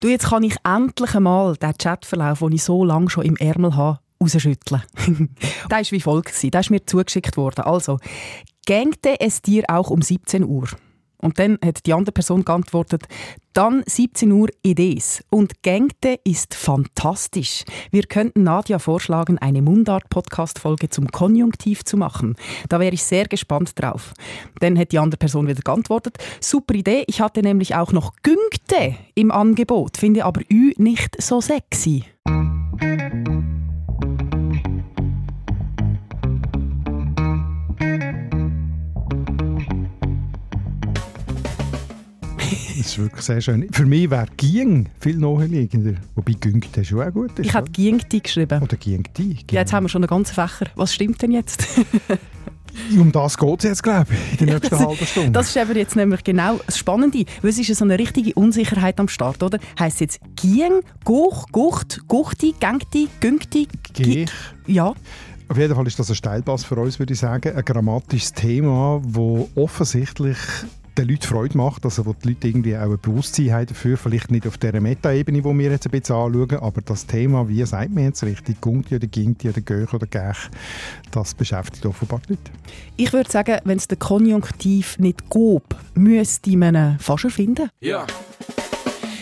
Du, jetzt kann ich endlich einmal den Chatverlauf, den ich so lange schon im Ärmel habe, rausschütteln. der war wie folgt. Der ist mir zugeschickt worden. Also, gängte es dir auch um 17 Uhr? Und dann hat die andere Person geantwortet, dann 17 Uhr Idees. Und Gängte ist fantastisch. Wir könnten Nadja vorschlagen, eine Mundart-Podcast-Folge zum Konjunktiv zu machen. Da wäre ich sehr gespannt drauf. Dann hat die andere Person wieder geantwortet, super Idee, ich hatte nämlich auch noch Güngte im Angebot, finde aber Ü nicht so sexy. Das ist wirklich sehr schön. Für mich wäre Ging viel naheliegender. Wobei Güngt ist schon auch gut. Ist, ich habe Giengti geschrieben. Oder Giengti. Ja, jetzt haben wir schon einen ganzen Fächer. Was stimmt denn jetzt? um das geht es jetzt, glaube ich, in der nächsten halben Stunde. Das ist eben jetzt nämlich genau das Spannende. Weil es ist so eine richtige Unsicherheit am Start, oder? Heißt jetzt Gieng, Guch, Gucht, Guchti, Gengti, Güngti? Gich. Ja. Auf jeden Fall ist das ein Steilpass für uns, würde ich sagen. Ein grammatisches Thema, das offensichtlich den Leuten Freude macht, also wo die Leute irgendwie auch ein Bewusstsein haben dafür, vielleicht nicht auf der Meta-Ebene, die wir jetzt ein bisschen anschauen, aber das Thema, wie sagt man jetzt richtig, Gunti oder Ginti oder Göch oder Gech, das beschäftigt offenbar die Leute. Ich würde sagen, wenn es den Konjunktiv nicht gab, müsste man ihn fast erfinden. Ja.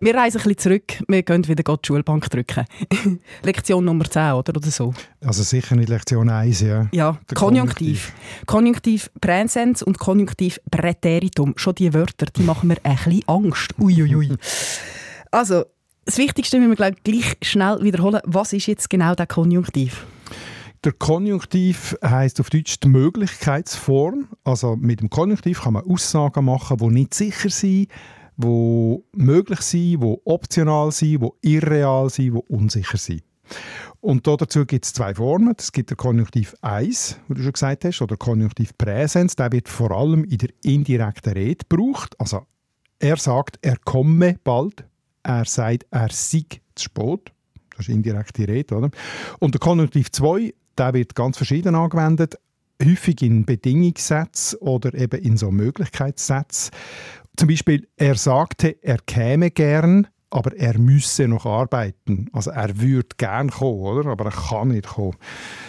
Wir reisen ein bisschen zurück. Wir gehen wieder die Schulbank drücken. Lektion Nummer 10, oder? oder so. Also sicher nicht Lektion 1, ja. Ja, Der Konjunktiv. Konjunktiv Präsens und Konjunktiv Präteritum. Schon die Wörter, die machen mir ein bisschen Angst. Uiuiui. also, das Wichtigste müssen wir gleich, gleich schnell wiederholen. Was ist jetzt genau der Konjunktiv? Der Konjunktiv heißt auf Deutsch die Möglichkeitsform. Also mit dem Konjunktiv kann man Aussagen machen, die nicht sicher sind, die möglich sind, die optional sind, die irreal sind, die unsicher sind. Und dazu gibt es zwei Formen. Es gibt den Konjunktiv 1, wie du schon gesagt hast, oder Konjunktiv Präsens. Der wird vor allem in der indirekten Rede gebraucht. Also er sagt, er komme bald. Er sagt, er sei zu spät. Das ist indirekte Rede. Oder? Und der Konjunktiv 2, der wird ganz verschieden angewendet. Häufig in Bedingungssätzen oder eben in so Möglichkeitssätzen. Zum Beispiel, er sagte, er käme gern, aber er müsse noch arbeiten. Also er würde gern kommen, oder? aber er kann nicht kommen.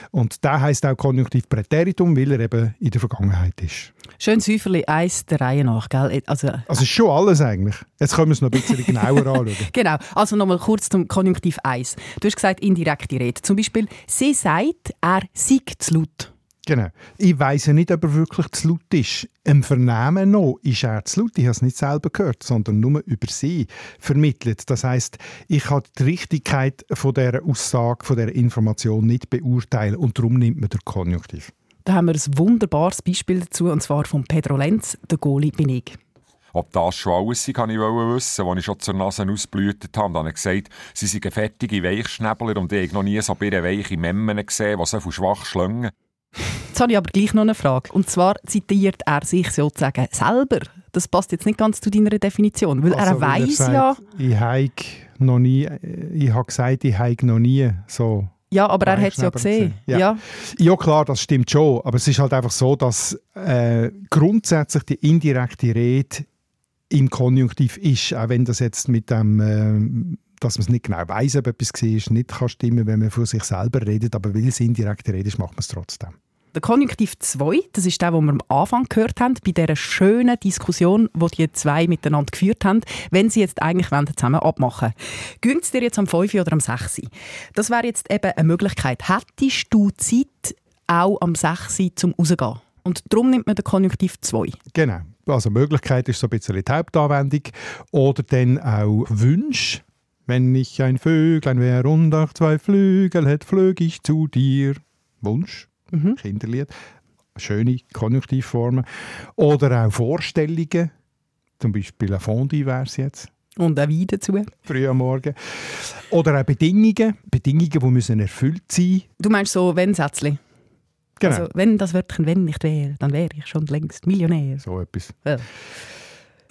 Und da heißt auch Konjunktiv Präteritum, weil er eben in der Vergangenheit ist. Schön Säuferli, eins der Reihe nach, gell? Also, also ist schon alles eigentlich. Jetzt können wir es noch ein bisschen genauer anschauen. genau, also nochmal kurz zum Konjunktiv 1. Du hast gesagt, indirekte Rede. Zum Beispiel, sie sagt, er sei zu laut. Genau. Ich weiß ja nicht, ob er wirklich zu laut ist. Im Vernehmen noch ist er zu laut. Ich habe es nicht selber gehört, sondern nur über sie vermittelt. Das heißt, ich kann die Richtigkeit von der Aussage, von der Information nicht beurteilen und darum nimmt man den Konjunktiv. Da haben wir ein wunderbares Beispiel dazu, und zwar von Pedro Lenz, der Goalie bin ich. Ob das schon alles ist, kann ich wissen. Als ich schon zur Nase ausblühtet habe, dann habe ich gesagt, sie sind fettige Weichschnäbler und ich habe noch nie so weiche Memmen gesehen, die so schwach schlängen. Jetzt habe ich aber gleich noch eine Frage. Und zwar zitiert er sich sozusagen selber. Das passt jetzt nicht ganz zu deiner Definition, weil also, er weiß ja... Ich habe noch nie... Ich habe gesagt, ich habe noch nie so... Ja, aber er hat es ja gesehen. Ja. ja. Ja. klar, das stimmt schon. Aber es ist halt einfach so, dass äh, grundsätzlich die indirekte Rede im Konjunktiv ist, auch wenn das jetzt mit dem, äh, dass man es nicht genau weiß, ob etwas war, nicht kann stimmen, wenn man von sich selber redet, aber weil es indirekte Rede ist, macht man es trotzdem. Der Konjunktiv 2, das ist der, den wir am Anfang gehört haben, bei dieser schönen Diskussion, die die zwei miteinander geführt haben, wenn sie jetzt eigentlich zusammen abmachen wollen. es dir jetzt am 5 oder am 6? Das wäre jetzt eben eine Möglichkeit. Hättest du Zeit, auch am 6 zum rausgehen? Und darum nimmt man den Konjunktiv 2. Genau. Also Möglichkeit ist so ein bisschen die Hauptanwendung. Oder dann auch Wünsch. Wenn ich ein Vöglein wäre und auch zwei Flügel hätte, flög ich zu dir. Wunsch mhm. Kinderlied. Schöne Konjunktivformen. Oder auch Vorstellungen. Zum Beispiel ein Fondue wäre es jetzt. Und auch Wein dazu. Früh am Morgen. Oder auch Bedingungen. Bedingungen, die müssen erfüllt sein Du meinst so Wenn-Sätzchen? Genau. Also, wenn das Wörtchen «wenn» nicht wäre, dann wäre ich schon längst Millionär. so etwas. Ja.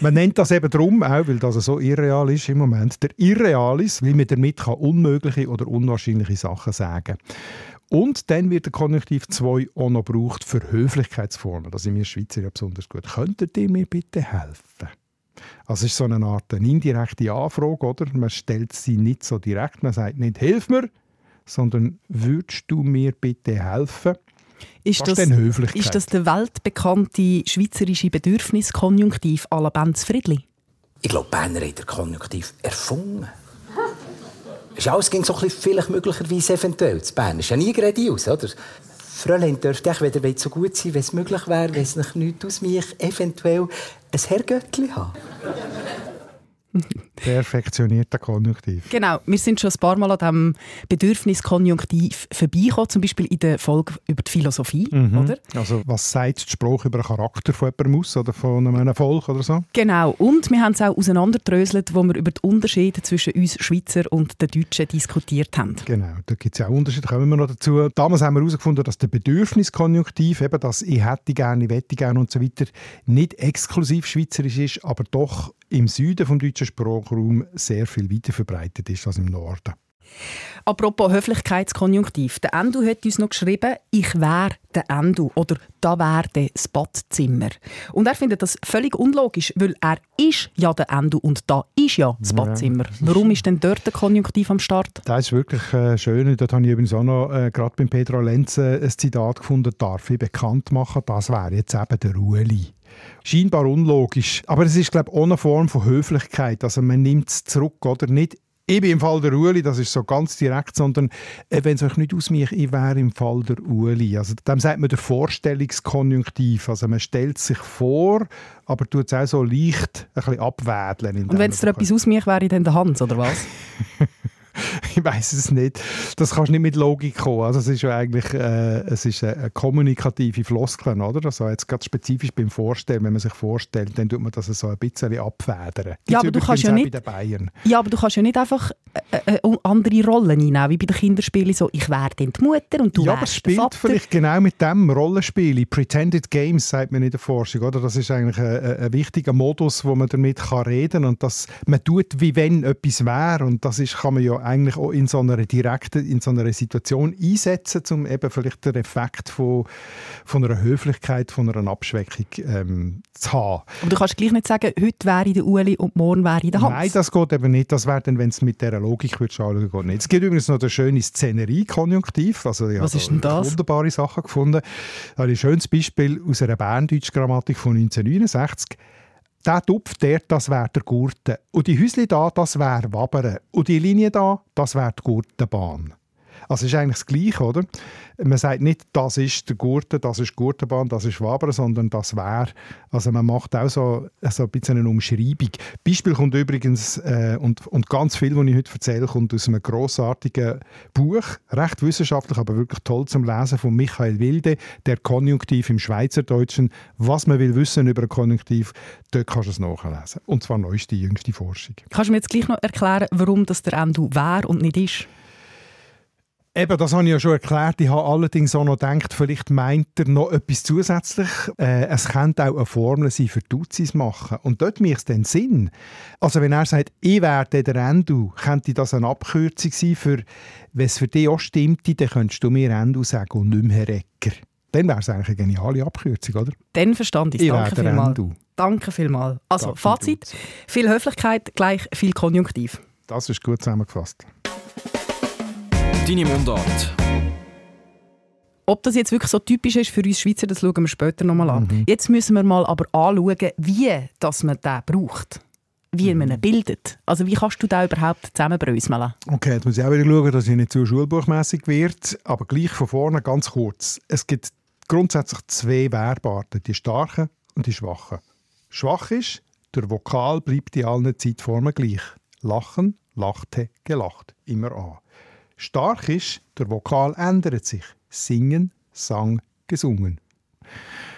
Man nennt das eben darum, auch weil das so irreal ist im Moment, der Irrealis, weil man damit kann unmögliche oder unwahrscheinliche Sachen sagen Und dann wird der Konjunktiv 2 auch noch gebraucht für Höflichkeitsformen. Das sind wir Schweizer ja besonders gut. Könntet ihr mir bitte helfen? Also ist so eine Art eine indirekte Anfrage, oder? Man stellt sie nicht so direkt, man sagt nicht «Hilf mir», sondern «Würdest du mir bitte helfen?» Ist Das ist das der weltbekannte schweizerische Bedürfniskonjunktiv à la Benz Friedli? Ich glaube, Berner hat den Konjunktiv erfunden. Ist alles ging so ein bisschen vielleicht möglicherweise eventuell. Das Bern ist ja nie geradeaus, oder? Fräulein dürfte ich, wenn ihr so gut sein wenn es möglich wäre, wenn es nicht nichts aus mich eventuell ein Herrgöttli haben. Perfektionierter Konjunktiv. Genau, wir sind schon ein paar Mal an diesem Bedürfniskonjunktiv vorbeigekommen, zum Beispiel in der Folge über die Philosophie, oder? Also was sagt der Spruch über den Charakter von jemandem aus oder von einem Volk oder so? Genau, und wir haben es auch auseinanderdröselt, wo wir über die Unterschiede zwischen uns Schweizer und den Deutschen diskutiert haben. Genau, da gibt es ja auch Unterschiede, kommen wir noch dazu. Damals haben wir herausgefunden, dass der Bedürfniskonjunktiv, eben das «ich hätte gerne», «ich wette gerne» und so weiter, nicht exklusiv schweizerisch ist, aber doch im Süden vom deutschen Sprachraum sehr viel weiter verbreitet ist als im Norden. Apropos Höflichkeitskonjunktiv. Der Endu hat uns noch geschrieben, ich wäre der Endu oder da wäre das Badzimmer. Und er findet das völlig unlogisch, weil er ist ja der Endu und da ist ja das Badzimmer. Warum ist denn dort der Konjunktiv am Start? Das ist wirklich äh, schön. Dort habe ich übrigens auch noch äh, gerade beim Pedro Lenze ein Zitat gefunden, darf ich bekannt machen, das wäre jetzt eben der Ueli. Scheinbar unlogisch, aber es ist glaube ich auch eine Form von Höflichkeit. Also man nimmt es zurück, oder? Nicht ich bin im Fall der Ueli, das ist so ganz direkt, sondern äh, wenn es euch nicht ausmacht, ich wäre im Fall der Ueli. Also dem sagt man der Vorstellungskonjunktiv. Also man stellt sich vor, aber tut es auch so leicht ein bisschen abwädeln. Und wenn es dir etwas ausmacht, wäre dann der Hans, oder was? Ich weiß es nicht. Das kannst du nicht mit Logik kommen. Also es ist ja eigentlich äh, es ist eine, kommunikative Floskel, oder? Also jetzt gerade spezifisch beim Vorstellen, wenn man sich vorstellt, dann tut man das so ein bisschen abfedern. Gibt's Ja, aber du kannst ja nicht-. Ja, aber du kannst ja nicht einfach äh, äh, andere Rollen einnehmen, wie bei den Kinderspielen so, ich dann die Mutter und du ja, aber wärst der spielt Vater. vielleicht genau mit dem Rollenspiel. Pretended Games sagt man in der Forschung, oder? Das ist eigentlich ein, ein, ein wichtiger Modus, wo man damit kann reden und das man tut, wie wenn etwas wäre und das ist, kann man ja eigentlich auch in so einer direkten, in so einer Situation einsetzen, um eben vielleicht den Effekt von, von einer Höflichkeit, von einer Abschwächung ähm, zu haben. Aber du kannst gleich nicht sagen, heute wäre der Uli und morgen wäre der Hans. Nein, das geht eben nicht. Das wäre dann, wenn es mit dieser Logik würdest anschauen geht nicht. Es gibt übrigens noch den schönen Szenerie-Konjunktiv. Also, ich Was ist denn da das? Wunderbare Sachen gefunden. Da habe ich ein schönes Beispiel aus einer Berndeutsch-Grammatik von 1969. Der Tupf der, das wäre der Gurte. Und die Häusli da, das wäre Wabern. Und die Linie da, das wäre die Gurtenbahn. Also es ist eigentlich das Gleiche, oder? Man sagt nicht, das ist der Gurte, das ist Gurtenbahn, das ist Wabern, sondern das wäre. Also man macht auch so, so ein bisschen eine Umschreibung. Beispiel kommt übrigens, äh, und, und ganz viel, was ich heute erzähle, kommt aus einem grossartigen Buch, recht wissenschaftlich, aber wirklich toll zum Lesen, von Michael Wilde, «Der Konjunktiv im Schweizerdeutschen». Was man will wissen über einen Konjunktiv, dort kannst du es nachlesen. Und zwar neueste, jüngste Forschung. Kannst du mir jetzt gleich noch erklären, warum das der Endu wäre und nicht ist? Eben, das habe ich ja schon erklärt. Ich habe allerdings auch noch gedacht, vielleicht meint er noch etwas zusätzlich. Äh, es könnte auch eine Formel sein für Duzis machen. Und dort macht es dann Sinn. Also wenn er sagt, ich werde der Endu, könnte das eine Abkürzung sein für, wenn es für dich auch stimmt, dann könntest du mir Endu sagen und nicht mehr Herr Ecker. Dann wäre es eigentlich eine geniale Abkürzung, oder? Dann verstand ich es. Ich Danke der vielmals. Endu. Danke vielmals. Also, Danke, Fazit. Viel Höflichkeit gleich viel Konjunktiv. Das ist gut zusammengefasst. Deine Mundart. Ob das jetzt wirklich so typisch ist für uns Schweizer, das schauen wir später nochmal an. Jetzt müssen wir mal aber anschauen, wie dass man den braucht. Wie man ihn bildet. Also wie kannst du da überhaupt zusammenbröseln? Okay, jetzt muss ich auch wieder schauen, dass ich nicht zu schulbuchmässig wird, aber gleich von vorne ganz kurz. Es gibt grundsätzlich zwei Verbarten, die starken und die schwachen. Schwach ist, der Vokal bleibt in allen Zeitformen gleich. Lachen, lachte, gelacht, immer an. Stark ist, der Vokal ändert sich. Singen, sang, gesungen.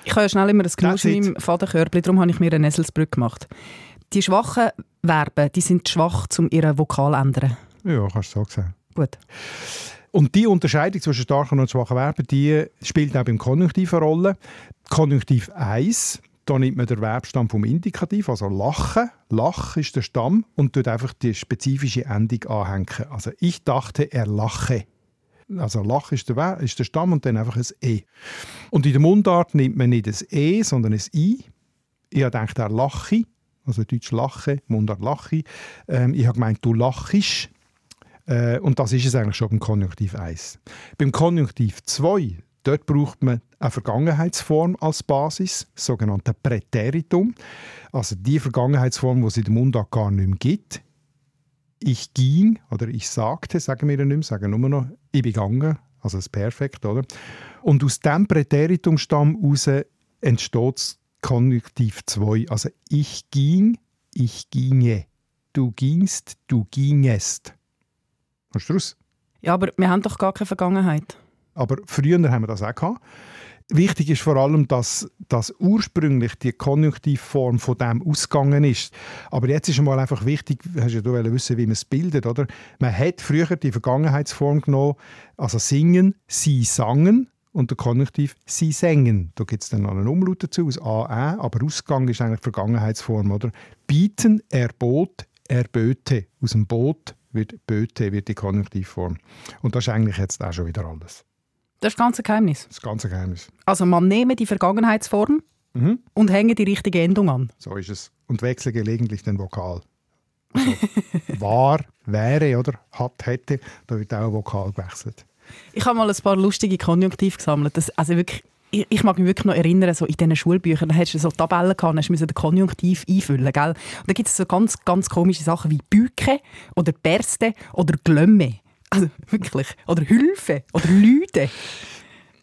Ich habe ja schnell immer das Genusch That's in meinem Vaterkörbchen, darum habe ich mir eine Eselsbrücke gemacht. Die schwachen Verben, die sind schwach, um ihren Vokal zu ändern. Ja, kannst du so sagen. Gut. Und die Unterscheidung zwischen starken und schwachen Verben, die spielt auch beim Konjunktiv eine Rolle. Konjunktiv 1, da nimmt man den Verbstamm vom Indikativ, also lachen. Lach ist der Stamm und tut einfach die spezifische Endung anhängen. Also ich dachte, er lache. Also Lach ist der, ist der Stamm und dann einfach ein E. Und in der Mundart nimmt man nicht ein E, sondern ein I. Ich habe gedacht, er lache. Also Deutsch lache, Mundart lache. Ähm, ich habe gemeint, du lachst. Äh, und das ist es eigentlich schon beim Konjunktiv 1. Beim Konjunktiv 2, dort braucht man eine Vergangenheitsform als Basis, sogenannte Präteritum. Also die Vergangenheitsform, die es in der Mundart gar nicht mehr gibt. Ich ging oder ich sagte, sagen wir nicht mehr, sagen nur noch, ich bin gegangen, also das Perfekt, oder? Und aus diesem Präteritumstamm heraus entsteht das Konjunktiv 2. Also ich ging, ich ginge. Du gingst, du gingest. Hast du raus? Ja, aber wir haben doch gar keine Vergangenheit. Aber früher haben wir das auch gehabt. Wichtig ist vor allem, dass, dass ursprünglich die Konjunktivform von dem ausgegangen ist. Aber jetzt ist mal einfach wichtig, hast ja du wissen, wie man es bildet, oder? Man hat früher die Vergangenheitsform genommen, also singen, sie sangen und der Konjunktiv sie singen. Da gibt es dann noch einen Umlaut dazu aus A, Ä, aber Ausgang ist eigentlich Vergangenheitsform, oder? Bieten, erbot, erböte. Aus dem Boot wird Böte, wird die Konjunktivform. Und das ist eigentlich jetzt auch schon wieder alles. Das ist ganz ein Geheimnis. Das ganze Geheimnis. Also man nehme die Vergangenheitsform Mhm. und hänge die richtige Endung an. So ist es. Und wechsle gelegentlich den Vokal. Also, war, wäre oder hat, hätte, da wird auch ein Vokal gewechselt. Ich habe mal ein paar lustige Konjunktive gesammelt. Das, also wirklich, ich, ich mag mich wirklich noch erinnern, so in diesen Schulbüchern, da hast du so Tabellen gehabt, hast du den Konjunktiv einfüllen, gell? Und da gibt es so ganz, ganz komische Sachen wie Büke oder Berste oder Glömme. Also wirklich. Oder Hilfe oder Lüde.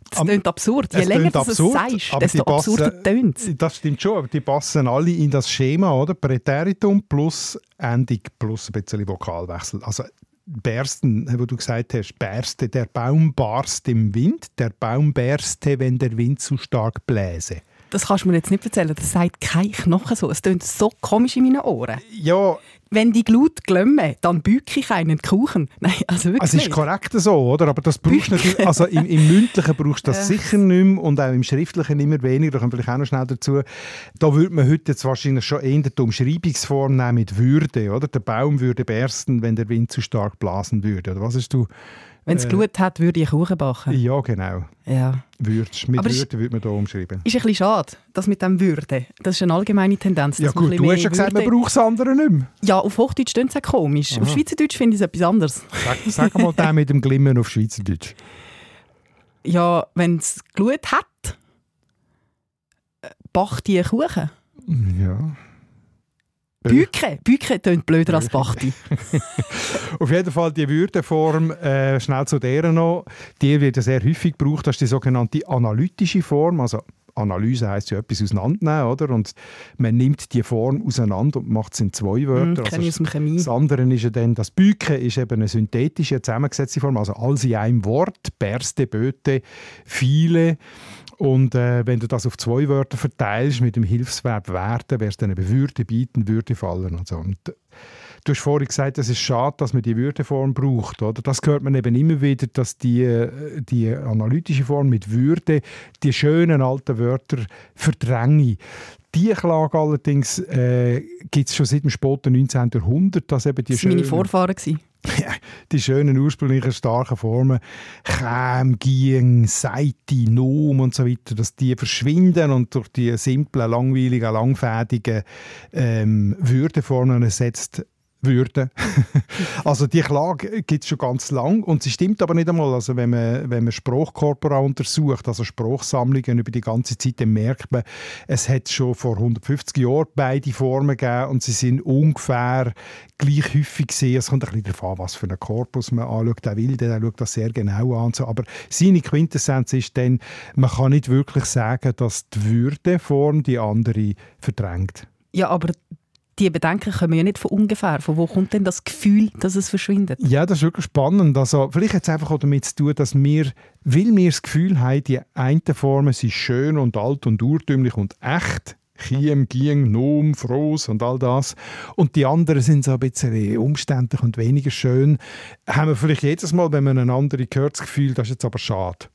Das Am- klingt absurd. Je länger du es sagst, desto absurder tönt es. Das stimmt schon, aber die passen alle in das Schema, oder? Präteritum plus Endung plus ein bisschen Vokalwechsel. Also Bersten, wo du gesagt hast, berste, der Baum barst im Wind, der Baum berste, wenn der Wind zu stark bläse. Das kannst du mir jetzt nicht erzählen. Das sagt kein Knochen so. Es tönt so komisch in meinen Ohren. Ja, Wenn die Glut glömme, dann bücke ich einen Kuchen. Nein, also wirklich Also es ist nicht. korrekt so, oder? Aber das brauchst du natürlich, also im, im Mündlichen brauchst du das Ja. sicher nicht mehr und auch im Schriftlichen immer weniger. Da kommen vielleicht auch noch schnell dazu. Da würde man heute jetzt wahrscheinlich schon eher die Umschreibungsform nehmen mit Würde, oder? Der Baum würde bersten, wenn der Wind zu stark blasen würde. Oder was hast du? Wenn es Äh, Glut hat, würde ich Kuchen backen. Ja, genau. Ja. Würdest. Mit Aber es- Würde würde man da umschreiben. Ist ein bisschen schade, das mit dem Würde. Das ist eine allgemeine Tendenz. Ja gut, du hast ja gesagt, man braucht das andere nicht mehr. Ja, auf Hochdeutsch klingt es auch komisch. Auf Schweizerdeutsch finde ich es etwas anderes. Sag, sag mal den mit dem Glimmen auf Schweizerdeutsch. Ja, wenn es Glut hat, äh, backt die Kuchen. Ja. Büke. Büke tönt blöder als Bachti. Auf jeden Fall die Würdeform, äh, schnell zu der noch, die wird ja sehr häufig gebraucht, das ist die sogenannte analytische Form, also Analyse heisst ja etwas auseinandernehmen, oder? Und man nimmt die Form auseinander und macht es in zwei Wörter. Hm, ich aus dem Chemie. das andere ist ja dann, das Büke ist eben eine synthetische, zusammengesetzte Form, also alles in einem Wort, Berste, Böte, viele. Und äh, wenn du das auf zwei Wörter verteilst mit dem Hilfsverb werden, wäre es dann eben Würde bieten, Würde fallen und so. Und äh, du hast vorhin gesagt, es ist schade, dass man die Würdeform braucht. Oder? Das hört man eben immer wieder, dass die, äh, die analytische Form mit Würde die schönen alten Wörter verdränge. Die Klage allerdings äh, gibt es schon seit dem späten 19. Jahrhundert, dass eben die Das waren meine Vorfahren. gewesen. die schönen ursprünglichen starken Formen Chäm, Gieng, Seite, Nom und so weiter, dass die verschwinden und durch die simplen, langweiligen, langfädigen ähm, Würdeformen ersetzt würden. also die Klage gibt es schon ganz lang und sie stimmt aber nicht einmal. Also wenn man, wenn man Sprachkorpora untersucht, also Sprachsammlungen über die ganze Zeit, dann merkt man, es hat schon vor 150 Jahren beide Formen gegeben und sie sind ungefähr gleich häufig gesehen. Es kommt ein bisschen darauf an, was für einen Korpus man anschaut. Der Wilde der schaut das sehr genau an. So. Aber seine Quintessenz ist dann, man kann nicht wirklich sagen, dass die Würdeform die andere verdrängt. Ja, aber die Bedenken kommen ja nicht von ungefähr. Von wo kommt denn das Gefühl, dass es verschwindet? Ja, das ist wirklich spannend. Also, vielleicht hat es einfach auch damit zu tun, dass wir, weil wir das Gefühl haben, die einen Formen sind schön und alt und urtümlich und echt, Chiem, Gieng, Nom, Froß und all das. Und die anderen sind so ein bisschen umständlich und weniger schön. Haben wir vielleicht jedes Mal, wenn man eine andere hört, das Gefühl, das ist jetzt aber schade.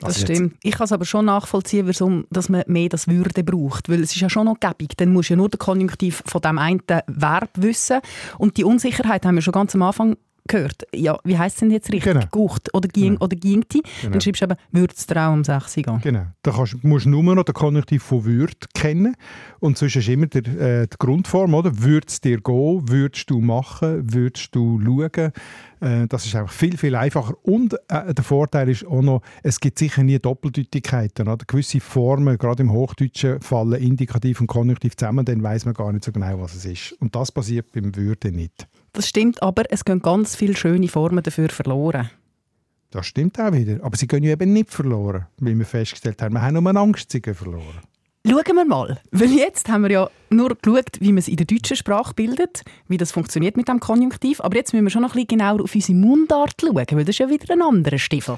Das also stimmt. Ich kann es aber schon nachvollziehen, warum dass man mehr das Würde braucht. Weil es ist ja schon noch gäbig. Dann musst du ja nur den Konjunktiv von dem einen Verb wissen. Und die Unsicherheit haben wir schon ganz am Anfang gehört. Ja, wie heisst es denn jetzt richtig? Genau. Gucht oder ging genau. oder gingti. Genau. Dann schreibst du eben, würde es auch um 6 gehen. Genau. Da kannst, musst du nur noch den Konjunktiv von würde kennen. Und sonst ist immer der, äh, die Grundform, oder? Würde es dir gehen? Würdest du machen? Würdest du schauen? Äh, das ist einfach viel, viel einfacher. Und äh, der Vorteil ist auch noch, es gibt sicher nie Doppeldeutigkeiten. Oder? Gewisse Formen, gerade im Hochdeutschen, fallen Indikativ und Konjunktiv zusammen, dann weiß man gar nicht so genau, was es ist. Und das passiert beim Würde nicht. Das stimmt, aber es gehen ganz viele schöne Formen dafür verloren. Das stimmt auch wieder. Aber sie gehen ja eben nicht verloren, wie wir festgestellt haben. Wir haben nur eine Angst, sie gehen verloren. Schauen wir mal. Weil jetzt haben wir ja nur geschaut, wie man es in der deutschen Sprache bildet, wie das funktioniert mit dem Konjunktiv. Aber jetzt müssen wir schon noch ein bisschen genauer auf unsere Mundart schauen, weil das ist ja wieder ein anderer Stiefel.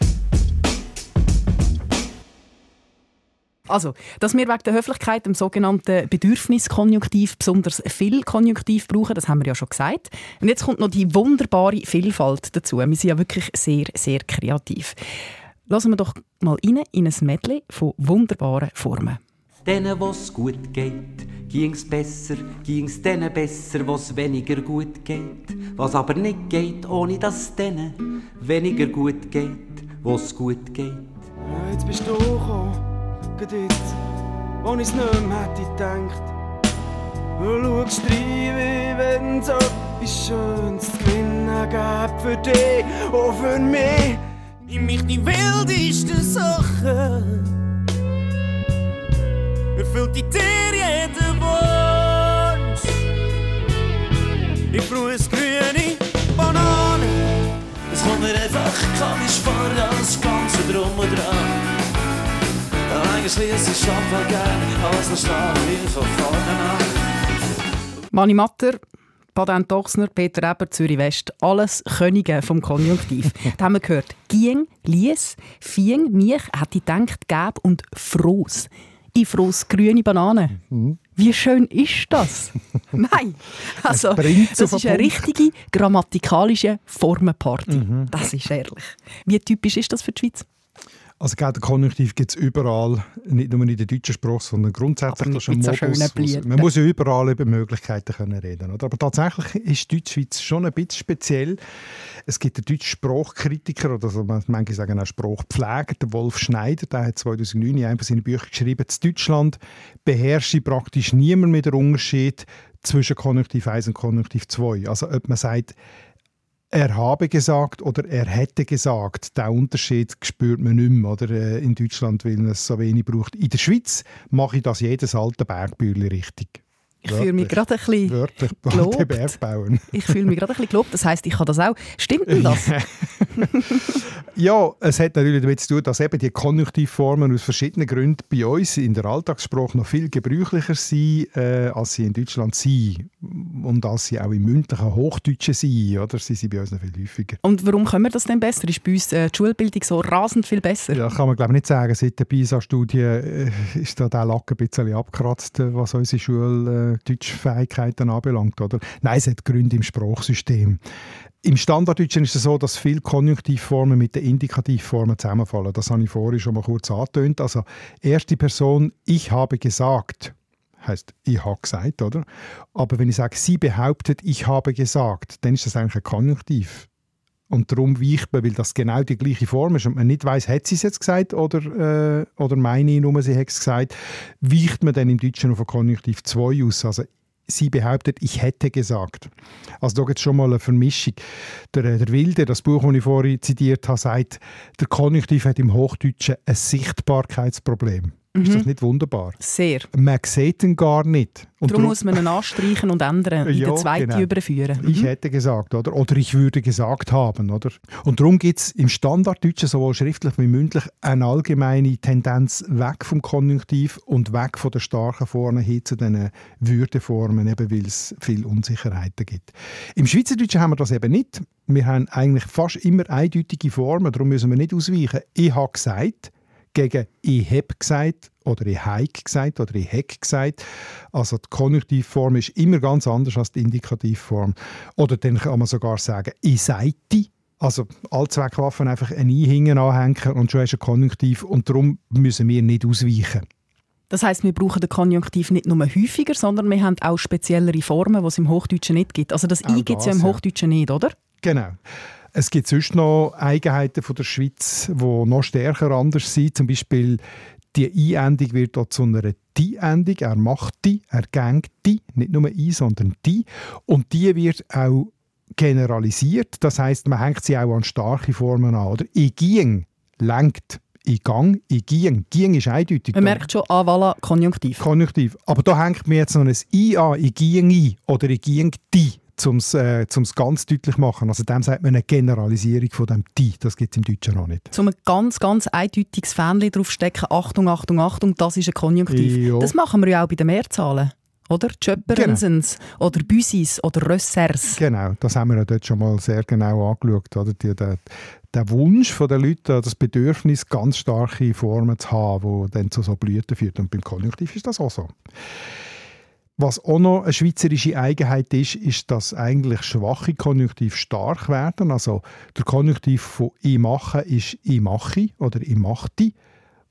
Also, dass wir wegen der Höflichkeit im sogenannten Bedürfniskonjunktiv besonders viel Konjunktiv brauchen, das haben wir ja schon gesagt. Und jetzt kommt noch die wunderbare Vielfalt dazu. Wir sind ja wirklich sehr, sehr kreativ. Lassen wir doch mal rein in ein Medley von wunderbaren Formen. Denen, was gut geht, ging's besser, ging's denen besser, was weniger gut geht. Was aber nicht geht, ohne dass denen weniger gut geht, was gut geht. Ja, jetzt bist du gekommen, jetzt, wo ich's nicht mehr hätte gedacht. Du schaust rein, wie wenn's etwas Schönes zu gewinnen gibt für dich und für mich. Nimm mich die wildesten Sachen erfüllt die dir jeden Wunsch. Ich brauche grüne Banane. Es kommt mir einfach das Ganze drum und dran. Eigentlich schließe ich schon gerne, alles noch schnell von vorne an. Mani Matter, Patent Dochsner, Peter Eber, Zürich West. Alles Könige vom Konjunktiv. da haben wir gehört, Gieng, Lies, Fieng, mich, hätte ich gedacht, Gäb und Froß ich fross grüne Banane. Mhm. Wie schön ist das? Nein, also das ist eine richtige grammatikalische Formenparty. Mhm. Das ist ehrlich. Wie typisch ist das für die Schweiz? Also der Konjunktiv gibt es überall, nicht nur in der deutschen Sprache, sondern grundsätzlich. Aber das ist ein Modus. So man muss ja überall über Möglichkeiten können reden oder? Aber tatsächlich ist die Deutschschweiz schon ein bisschen speziell. Es gibt einen deutschen Sprachkritiker, oder also manche sagen auch Sprachpfleger, der Wolf Schneider, der hat 2009 in einem seiner Bücher geschrieben, in Deutschland beherrsche praktisch niemand mehr den Unterschied zwischen Konjunktiv 1 und Konjunktiv 2. Also ob man sagt, er habe gesagt oder er hätte gesagt. Den Unterschied spürt man nicht mehr oder, äh, in Deutschland, weil es so wenig braucht. In der Schweiz mache ich das jedes alte Bergbühle richtig. Ich fühle mich gerade ein bisschen Wörtlich gelobt. Bauen. ich fühle mich gerade ein bisschen gelobt. Das heisst, ich kann das auch. Stimmt denn das? ja, es hat natürlich damit zu tun, dass eben die Konjunktivformen aus verschiedenen Gründen bei uns in der Alltagssprache noch viel gebräuchlicher sind, äh, als sie in Deutschland sind. Und als sie auch im mündlichen Hochdeutschen sind. Oder? Sie sind bei uns noch viel häufiger. Und warum können wir das denn besser? Ist bei uns äh, die Schulbildung so rasend viel besser? Ja, kann man glaube ich nicht sagen. Seit der PISA-Studie äh, ist da der Lack ein bisschen abgekratzt, äh, was unsere Schule äh, Deutschfähigkeiten anbelangt. Oder? Nein, es hat Gründe im Sprachsystem. Im Standarddeutschen ist es so, dass viele Konjunktivformen mit den Indikativformen zusammenfallen. Das habe ich vorhin schon mal kurz angetönt. Also erste Person, ich habe gesagt, heißt ich habe gesagt, oder? Aber wenn ich sage, sie behauptet, ich habe gesagt, dann ist das eigentlich ein Konjunktiv. Und darum weicht man, weil das genau die gleiche Form ist und man nicht weiß, hat sie es jetzt gesagt oder, äh, oder meine ich nur, sie hat es gesagt, weicht man dann im Deutschen auf ein Konjunktiv 2 aus. Also sie behauptet, ich hätte gesagt. Also da gibt es schon mal eine Vermischung. Der, der Wilde, das Buch, das ich vorhin zitiert habe, sagt, der Konjunktiv hat im Hochdeutschen ein Sichtbarkeitsproblem. Mhm. Ist das nicht wunderbar? Sehr. Man sieht ihn gar nicht. Und darum, darum muss man ihn anstreichen und ändern, in ja, der zweiten genau. überführen. Mhm. Ich hätte gesagt, oder? Oder ich würde gesagt haben, oder? Und darum gibt es im Standarddeutschen, sowohl schriftlich wie mündlich, eine allgemeine Tendenz weg vom Konjunktiv und weg von der starken Formen hin zu den Würdeformen, eben weil es viel Unsicherheiten gibt. Im Schweizerdeutschen haben wir das eben nicht. Wir haben eigentlich fast immer eindeutige Formen, darum müssen wir nicht ausweichen. Ich habe gesagt, gegen «ich heb» gesagt oder «ich heik» gesagt oder «ich heck» gesagt. Also die Konjunktivform ist immer ganz anders als die Indikativform. Oder dann kann man sogar sagen «ich seite». Also Allzweckwaffen einfach ein «i» hinten anhängen und schon hast du ein Konjunktiv und darum müssen wir nicht ausweichen. Das heißt, wir brauchen den Konjunktiv nicht nur häufiger, sondern wir haben auch speziellere Formen, die es im Hochdeutschen nicht gibt. Also das «i» gibt es ja im Hochdeutschen nicht, oder? Genau. Es gibt sonst noch Eigenheiten von der Schweiz, die noch stärker anders sind. Zum Beispiel die I-Endung wird dort zu einer Die-Endung. Er macht die, er gängt die, nicht nur I, sondern die. Und die wird auch generalisiert. Das heißt, man hängt sie auch an starke Formen an. Oder ich ging, lenkt. Ich gang, ich ging. Ging ist eindeutig. Man merkt schon, ah, voilà, Konjunktiv. Konjunktiv. Aber da hängt mir jetzt noch ein I an. Ich ging ein oder ich ging die um es äh, ganz deutlich zu machen. Also dem sagt man eine Generalisierung von dem «die». Das gibt es im Deutschen noch nicht. Zum ein ganz, ganz eindeutiges Fähnchen draufstecken, Achtung, Achtung, Achtung, das ist ein Konjunktiv. Jo. Das machen wir ja auch bei den Mehrzahlen. Oder? Genau. oder Büsis oder Rössers. Genau, das haben wir ja dort schon mal sehr genau angeschaut. Oder? Die, der, der Wunsch der Leute, das Bedürfnis, ganz starke Formen zu haben, die dann zu so Blüten führt. Und beim Konjunktiv ist das auch so. Was auch noch eine schweizerische Eigenheit ist, ist, dass eigentlich schwache Konjunktiv stark werden. Also der Konjunktiv von «ich mache» ist «ich mache» oder «ich machte».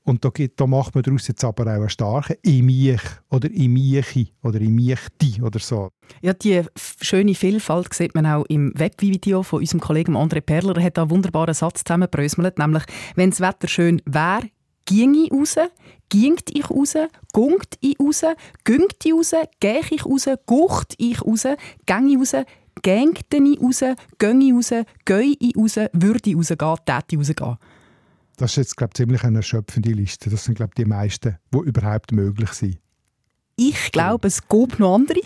Und da, gibt, da macht man daraus jetzt aber auch einen starken «ich mich» oder «ich mieche» oder «ich michte» oder so. Ja, die schöne Vielfalt sieht man auch im Webvideo von unserem Kollegen André Perler. Er hat da einen wunderbaren Satz zusammengebröselt, nämlich «Wenn das Wetter schön wäre, ginge ich raus, gingt ich raus, gungt ich raus, güngt ich raus, gehe ich raus, gucht ich raus, gang ich raus, gängte ich raus, gönge ich raus, gehe ich raus, würde ich rausgehen, täte ich rausgehen. Das ist jetzt, glaube ich, ziemlich eine erschöpfende Liste. Das sind, glaube ich, die meisten, die überhaupt möglich sind. Ich glaube, es gibt noch andere.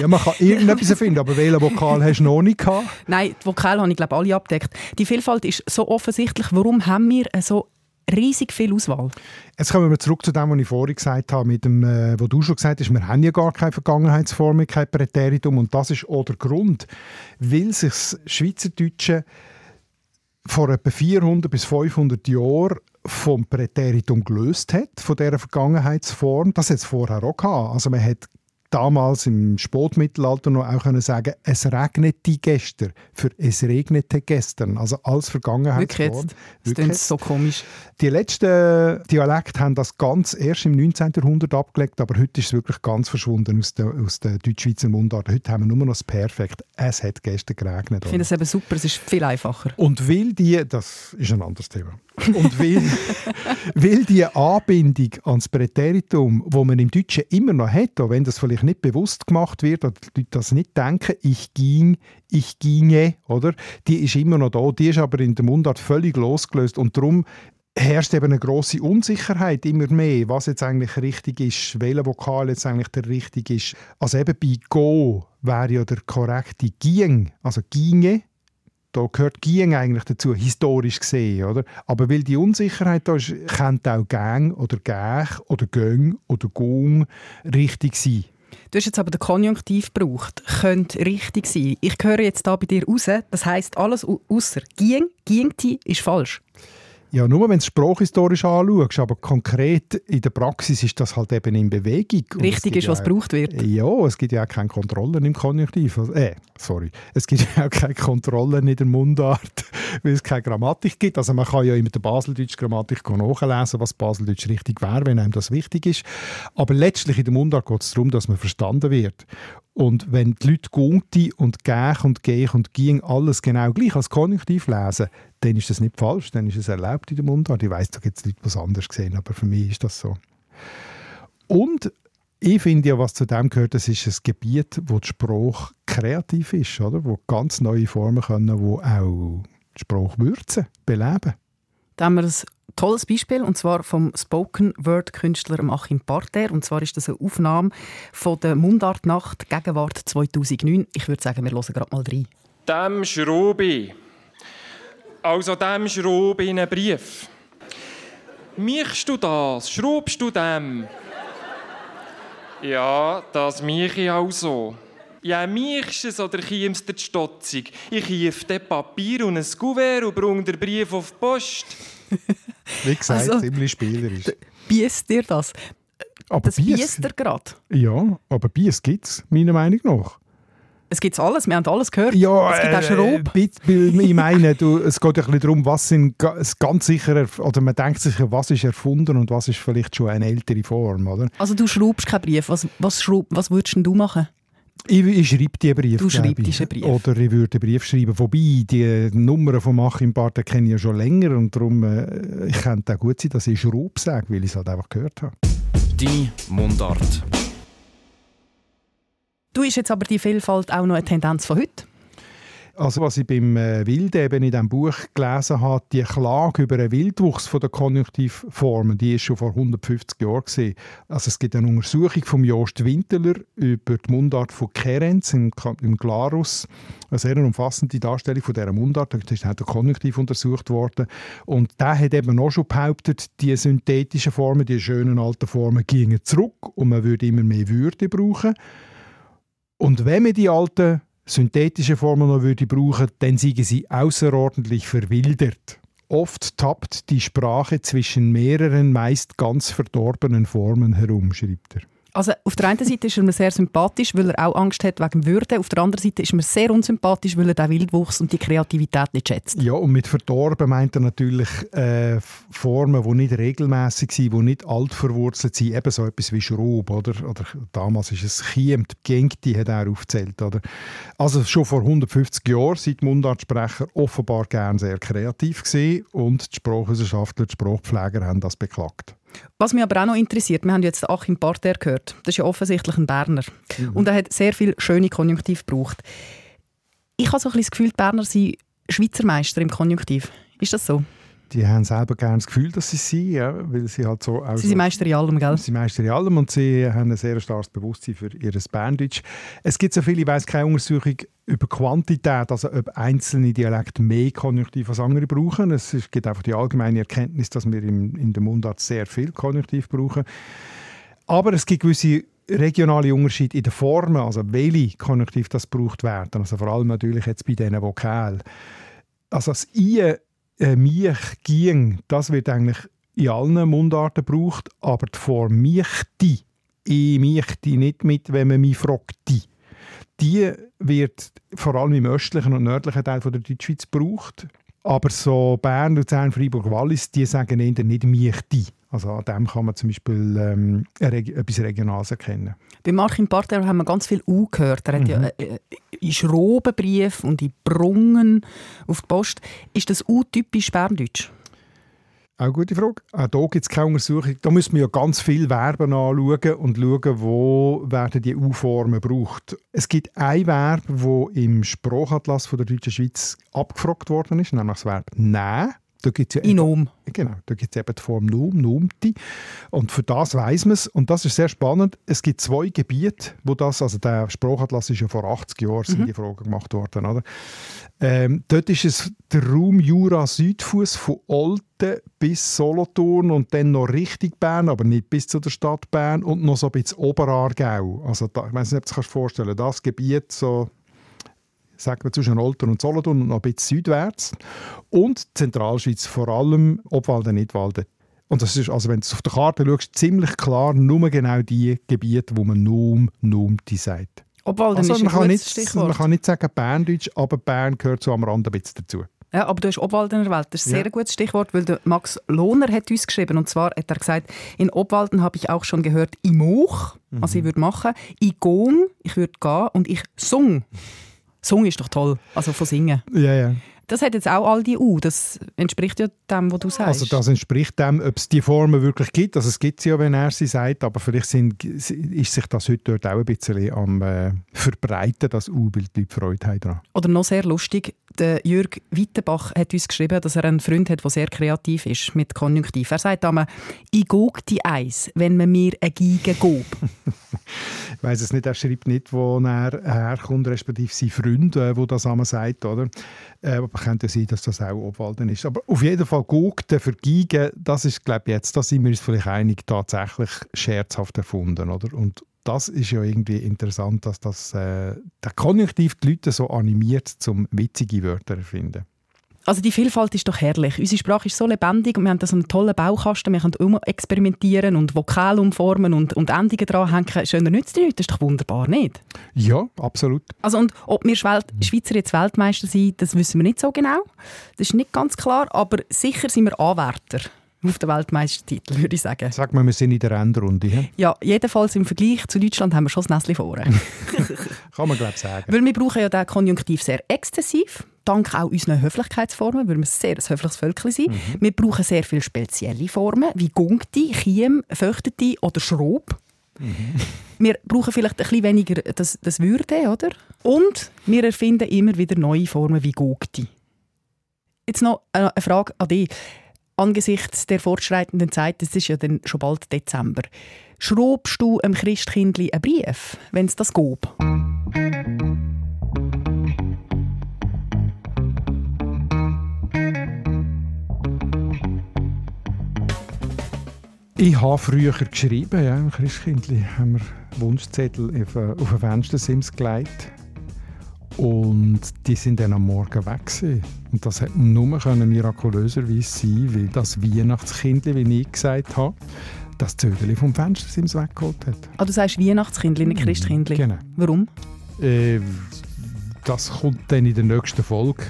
ja, man kann irgendetwas finden, aber welchen Vokal hast du noch nicht gehabt? Nein, die Vokale habe ich glaube alle abdeckt. Die Vielfalt ist so offensichtlich. Warum haben wir so riesig viel Auswahl. Jetzt kommen wir zurück zu dem, was ich vorhin gesagt habe, mit dem, äh, wo du schon gesagt hast, wir haben ja gar keine Vergangenheitsform, kein Präteritum und das ist auch der Grund, weil sich das Schweizerdeutsche vor etwa 400 bis 500 Jahren vom Präteritum gelöst hat, von dieser Vergangenheitsform. Das hat es vorher auch gehabt. Also man hat damals im Spätmittelalter noch auch können sagen, es regnete gestern für es regnete gestern, also als Vergangenheitsform. Wirklich jetzt? Das ist so komisch. Die letzten Dialekte haben das ganz erst im 19. Jahrhundert abgelegt, aber heute ist es wirklich ganz verschwunden aus der, aus der Deutschschweizer Mundart. Heute haben wir nur noch das Perfekt. Es hat gestern geregnet. Ich finde es eben super, es ist viel einfacher. Und weil die, das ist ein anderes Thema. Und weil, weil die Anbindung ans Präteritum, wo man im Deutschen immer noch hat, auch wenn das vielleicht nicht bewusst gemacht wird oder die Leute das nicht denken, ich ging, ich ginge, oder? Die ist immer noch da. Die ist aber in der Mundart völlig losgelöst und darum herrscht eben eine große Unsicherheit immer mehr, was jetzt eigentlich richtig ist, welcher Vokal jetzt eigentlich der richtige ist. Also eben bei go wäre ja der korrekte ging, also ginge da gehört Ging eigentlich dazu, historisch gesehen. Oder? Aber weil die Unsicherheit da ist, könnte auch Gang oder Gäch oder Göng oder Gung richtig sein. Du hast jetzt aber den Konjunktiv gebraucht. Könnte richtig sein. Ich höre jetzt da bei dir raus, das heisst alles außer ging, gingti ist falsch. Ja, nur wenn du es sprachhistorisch anschaust, aber konkret in der Praxis ist das halt eben in Bewegung. Richtig ist, was gebraucht wird. Ja, es gibt ja auch keine Kontrollen im Konjunktiv. Äh, sorry. Es gibt ja auch keine Kontrollen in der Mundart, weil es keine Grammatik gibt. Also man kann ja in der Baseldeutsch Grammatik nachlesen, was Baseldeutsch richtig wäre, wenn einem das wichtig ist. Aber letztlich in der Mundart geht es darum, dass man verstanden wird. Und wenn die Leute «gunti» und «gäch» und «gech» und «ging» alles genau gleich als Konjunktiv lesen, dann ist das nicht falsch, dann ist es erlaubt in der Mundart. Ich weiss, da gibt es Leute, die es anders sehen, aber für mich ist das so. Und ich finde ja, was zu dem gehört, das ist ein Gebiet, wo der Spruch kreativ ist, oder? wo ganz neue Formen können, wo auch die Spruch würzen, beleben. Da haben wir ein tolles Beispiel, und zwar vom Spoken-Word-Künstler Achim Parter. Und zwar ist das eine Aufnahme von der Mundartnacht Gegenwart 2009. Ich würde sagen, wir hören gerade mal rein. Dem Schrubi. Also dem Schrubi in einen Brief. Michst du das? Schraubst du dem? Ja, das mich ich auch so. Ja, michst es oder chiemst die Stotzig? Ich hief den Papier und ein Kuvert und bring den Brief auf die Post. Wie gesagt, Also, ziemlich spielerisch. Biest dir das? Aber Das biest dir gerade. ja, aber Bier gibt es, meiner Meinung nach. Es gibt alles, wir haben alles gehört. Ja, es gibt auch äh, bit- weil ich meine, du, es geht ein bisschen darum, was sind ganz sicher, oder man denkt sich, was ist erfunden und was ist vielleicht schon eine ältere Form, oder? Also du schraubst keinen Brief. Was, was, schraub, was würdest denn du machen? Ich, ich schreibe die Brief. Du schreibst einen Brief. Oder ich würde einen Brief schreiben. Wobei, die Nummern von Achim Barth kenne ich ja schon länger und darum äh, ich könnte auch gut sein, dass ich Schraub sage, weil ich es halt einfach gehört habe. Deine Mundart. Du ist jetzt aber die Vielfalt auch noch eine Tendenz von heute. Also was ich beim äh, eben in diesem Buch gelesen habe, die Klage über den Wildwuchs von der Konjunktivformen, die ist schon vor 150 Jahren gesehen. Also es gibt eine Untersuchung von Jost Winteler über die Mundart von Kerenz im, im Glarus. Eine sehr umfassende Darstellung von dieser Mundart. Da ist der Konjunktiv untersucht worden. Und der hat eben auch schon behauptet, die synthetischen Formen, die schönen alten Formen, gingen zurück und man würde immer mehr Würde brauchen. Und wenn man die alten synthetischen Formen noch würde brauchen, dann seien sie außerordentlich verwildert. Oft tappt die Sprache zwischen mehreren, meist ganz verdorbenen Formen herum, schreibt er. Also auf der einen Seite ist er mir sehr sympathisch, weil er auch Angst hat wegen Würde. Auf der anderen Seite ist er mir sehr unsympathisch, weil er den Wildwuchs und die Kreativität nicht schätzt. Ja, und mit verdorben meint er natürlich äh, Formen, die nicht regelmäßig sind, die nicht alt verwurzelt sind, eben so etwas wie Schraub, oder? oder damals ist es Chiem, die Gengti hat er aufgezählt, oder? Also schon vor 150 Jahren sind Mundartsprecher offenbar gern sehr kreativ gewesen und die Sprachwissenschaftler, die Sprachpfleger haben das beklagt. Was mich aber auch noch interessiert, wir haben jetzt Achim Parter gehört. Das ist ja offensichtlich ein Berner. Und er hat sehr viel schöne Konjunktiv gebraucht. Ich habe so ein bisschen das Gefühl, die Berner sind Schweizer Meister im Konjunktiv. Ist das so? Die haben selber gerne das Gefühl, dass sie sind, ja, weil sie halt so... auch Sie sind Meister in allem, gell? Sie meistern in allem und sie haben ein sehr starkes Bewusstsein für ihr Berndeutsch. Es gibt so viele, ich weiss keine Untersuchung über Quantität, also ob einzelne Dialekte mehr Konjunktiv als andere brauchen. Es gibt einfach die allgemeine Erkenntnis, dass wir im, in der Mundart sehr viel Konjunktiv brauchen. Aber es gibt gewisse regionale Unterschiede in den Formen, also welche Konjunktiv das gebraucht werden. Also vor allem natürlich jetzt bei diesen Vokalen. Also das I, äh, mich, ging, das wird eigentlich in allen Mundarten gebraucht, aber die Form michti, ich michti nicht mit, wenn man mich fragt. Die wird vor allem im östlichen und nördlichen Teil von der Deutschschweiz gebraucht. Aber so Bern, Luzern, Freiburg, Wallis, die sagen eher nicht michti. Also an dem kann man zum Beispiel ähm, etwas Regionales erkennen. Bei Martin Parter haben wir ganz viel U gehört. Er hat ja äh, in Schrobenbrief und in Brungen auf die Post. Ist das U typisch Berndeutsch? Auch eine gute Frage. Auch hier gibt es keine Untersuchung. Da müssen wir ja ganz viel Verben anschauen und schauen, wo werden die U-Formen gebraucht. Es gibt ein Verb, das im Sprachatlas von der deutschen Schweiz abgefragt worden ist, nämlich das Verb «nehmen». Da gibt's ja eben- Inom. Genau, da gibt es eben die Form «num», «numti». Und für das weiß man es. Und das ist sehr spannend. Es gibt zwei Gebiete, wo das, also der Sprachatlas ist ja vor 80 Jahren, sind die Fragen gemacht worden, oder? Ähm, dort ist es der Raum Jura-Südfuss von Olten bis Solothurn und dann noch Richtung Bern, aber nicht bis zu der Stadt Bern und noch so ein bisschen Oberaargau. Also da, ich weiß nicht, ob du dir vorstellen kannst. Das Gebiet so sagen wir zwischen Olten und Solothurn und noch ein bisschen südwärts. Und Zentralschweiz, vor allem Obwalden, Nidwalden. Und das ist, also wenn du es auf der Karte schaust, ziemlich klar nur genau die Gebiete, wo man Num, Numti sagt. Obwalden Also ist ein man, kann gutes nicht, Stichwort. man kann nicht sagen Berndeutsch, aber Bern gehört so am Rand ein bisschen dazu. Ja, aber du hast Obwalden erwähnt. Das ist ein Ja. sehr gutes Stichwort, weil der Max Lohner hat uns geschrieben. Und zwar hat er gesagt, in Obwalden habe ich auch schon gehört, ich moch, also ich würde machen, ich gong, ich würde gehen und ich sung. Sung ist doch toll, also von singen. Ja, ja. Das hat jetzt auch all die U. Das entspricht ja dem, was du sagst. Also das entspricht dem, ob es die Formen wirklich gibt. Also es gibt sie ja, wenn er sie sagt, aber vielleicht sind, ist sich das heute dort auch ein bisschen am äh, verbreiten, das U, weil die Freude haben daran. Oder noch sehr lustig, der Jürg Wittenbach hat uns geschrieben, dass er einen Freund hat, der sehr kreativ ist mit Konjunktiv. Er sagt einmal, ich gog die Eis, wenn man mir eine Geige gob. Ich weiss es nicht, er schreibt nicht, wo er herkommt, respektive sein Freund, äh, wo das einmal sagt, oder? Äh, aber könnte sein, dass das auch Obwalden ist. Aber auf jeden Fall Gugten für Geigen, das ist, glaube ich, jetzt, da sind wir uns vielleicht einig, tatsächlich scherzhaft erfunden, oder? Und das ist ja irgendwie interessant, dass das, äh, der Konjunktiv die Leute so animiert, zum witzige Wörter zu erfinden. Also die Vielfalt ist doch herrlich. Unsere Sprache ist so lebendig und wir haben da so einen tollen Baukasten. Wir können experimentieren und Vokal umformen und, und Endungen dranhängen. Schöner nützt nicht. Das ist doch wunderbar, nicht? Ja, absolut. Also und ob wir Schweizer jetzt Weltmeister sind, das wissen wir nicht so genau. Das ist nicht ganz klar, aber sicher sind wir Anwärter auf den Weltmeistertitel, würde ich sagen. Sag mal, wir sind in der Endrunde. He? Ja, jedenfalls im Vergleich zu Deutschland haben wir schon das Näsli vorne. Kann man, glaube ich, sagen. Weil wir brauchen ja den Konjunktiv sehr exzessiv dank auch unseren Höflichkeitsformen, weil wir sehr ein höfliches Völkchen sind. Mhm. Wir brauchen sehr viele spezielle Formen, wie Gungti, Chiem, Föchtete oder Schrob. Mhm. Wir brauchen vielleicht ein bisschen weniger das, das Würde, oder? Und wir erfinden immer wieder neue Formen wie Gogti. Jetzt noch eine Frage an dich. Angesichts der fortschreitenden Zeit, es ist ja dann schon bald Dezember, schrobst du einem Christkindli einen Brief, wenn es das gab? Ich habe früher geschrieben, ja, im Christkindli haben wir Wunschzettel auf, auf ein Fenstersims gelegt. Und die sind dann am Morgen weg. Gewesen. Und das hätte nur können mirakulöserweise sein weil das Weihnachtskindli, wie ich gesagt habe, das Zögeli vom Fenstersims weggeholt hat. Ah, du sagst Weihnachtskindli, nicht Christkindli? Genau. Warum? Äh, das kommt dann in der nächsten Folge.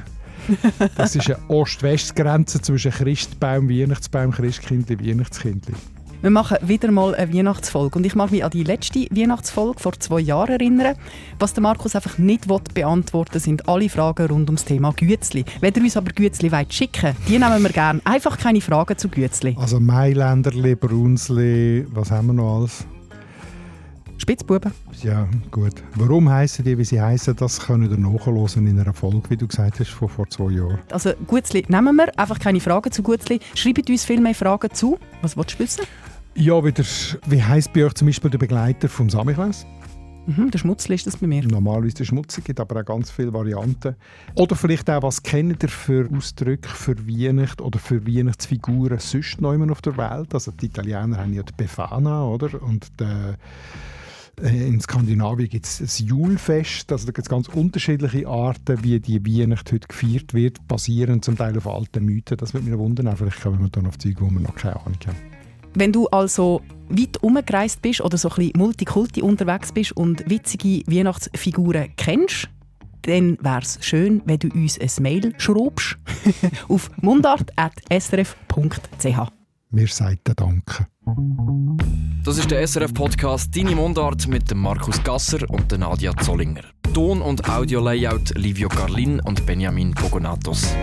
Das ist eine Ost-West-Grenze zwischen Christbaum, Weihnachtsbaum, Christkindli, Weihnachtskindli. Wir machen wieder mal eine Weihnachtsfolge. Und ich mag mich an die letzte Weihnachtsfolge vor zwei Jahren erinnern. Was der Markus einfach nicht beantworten will, sind alle Fragen rund ums Thema Gützli. Wenn ihr uns aber Gützli wollt schicken die nehmen wir gerne. Einfach keine Fragen zu Gützli. Also Mailänderli, Brunsli, was haben wir noch alles? Spitzbuben. Ja, gut. Warum heißen die, wie sie heißen, das können wir nachhören in einer Folge, wie du gesagt hast, von vor zwei Jahren. Also Gutzli nehmen wir, einfach keine Fragen zu Gutzli. Schreibt uns viel mehr Fragen zu. Was willst du wissen? Ja, wieder, wie heisst bei euch zum Beispiel der Begleiter vom Samichlaus? Mhm, der Schmutzli ist das bei mir. Normalerweise der Schmutzli, gibt aber auch ganz viele Varianten. Oder vielleicht auch, was kennt ihr für Ausdrücke für Weihnacht oder für Weihnachtsfiguren sonst noch auf der Welt? Also die Italiener haben ja die Befana, oder? Und der äh, in Skandinavien gibt es das Julfest. Also da gibt es ganz unterschiedliche Arten, wie die Weihnacht heute gefeiert wird, basierend zum Teil auf alten Mythen. Das würde mich wundern. Vielleicht kommen wir dann auf Zeug, wo wir noch keine Ahnung haben. Wenn du also weit umgereist bist oder so ein bisschen Multikulti unterwegs bist und witzige Weihnachtsfiguren kennst, dann wäre es schön, wenn du uns ein Mail schreibst auf mundart.srf.ch. Wir sagen Danke. Das ist der SRF-Podcast «Deine Mundart» mit Markus Gasser und Nadia Zollinger. Ton- und Audio-Layout Livio Carlin und Benjamin Pogonatos.